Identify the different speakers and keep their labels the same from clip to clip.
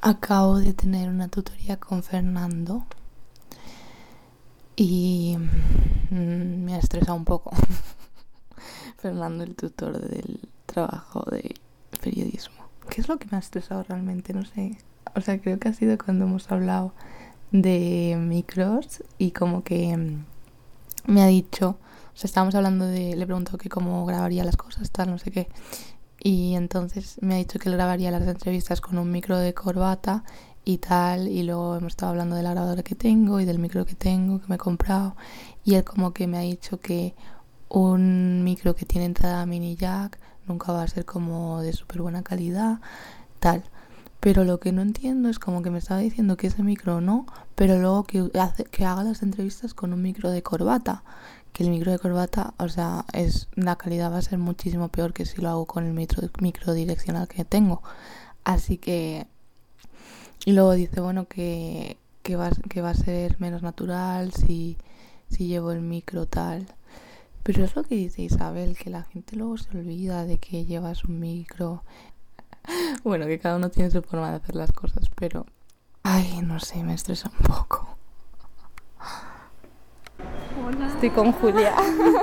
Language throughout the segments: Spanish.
Speaker 1: Acabo de tener una tutoría con Fernando y mm, me ha estresado un poco. Fernando, el tutor del trabajo de periodismo. ¿Qué es lo que me ha estresado realmente? No sé. O sea, creo que ha sido cuando hemos hablado de micros y como que mm, me ha dicho, o sea, estábamos hablando de, le pregunto que cómo grabaría las cosas, tal, no sé qué. Y entonces me ha dicho que él grabaría las entrevistas con un micro de corbata y tal. Y luego hemos estado hablando de la grabadora que tengo y del micro que tengo, que me he comprado. Y él como que me ha dicho que un micro que tiene entrada mini jack nunca va a ser como de súper buena calidad, tal. Pero lo que no entiendo es como que me estaba diciendo que ese micro no, pero luego que, que haga las entrevistas con un micro de corbata que el micro de corbata, o sea, es la calidad va a ser muchísimo peor que si lo hago con el micro, micro direccional que tengo. Así que y luego dice, bueno, que, que, va, que va a ser menos natural si, si llevo el micro tal. Pero es lo que dice Isabel, que la gente luego se olvida de que llevas un micro. Bueno, que cada uno tiene su forma de hacer las cosas, pero... Ay, no sé, me estresa un poco. Estoy con Julia.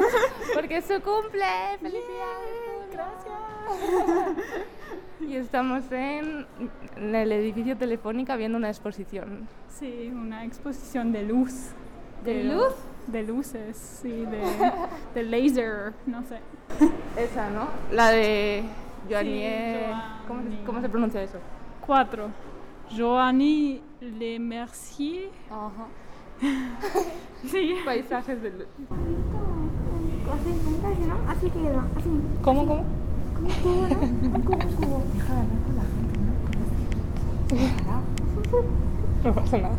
Speaker 1: Porque es su cumple. ¡Felicidades! Gracias. Y estamos en, el edificio Telefónica viendo una exposición.
Speaker 2: Sí, una exposición de luz.
Speaker 1: ¿De, luz?
Speaker 2: De luces, sí, de, de laser, no sé.
Speaker 1: Esa, ¿no? La de Joannie. ¿cómo, ¿Cómo, se pronuncia eso?
Speaker 2: Cuatro. Joanny Le Mercier. Ajá.
Speaker 1: sí. Paisajes de luz.
Speaker 3: Así queda, así.
Speaker 1: ¿Cómo, cómo? No pasa nada.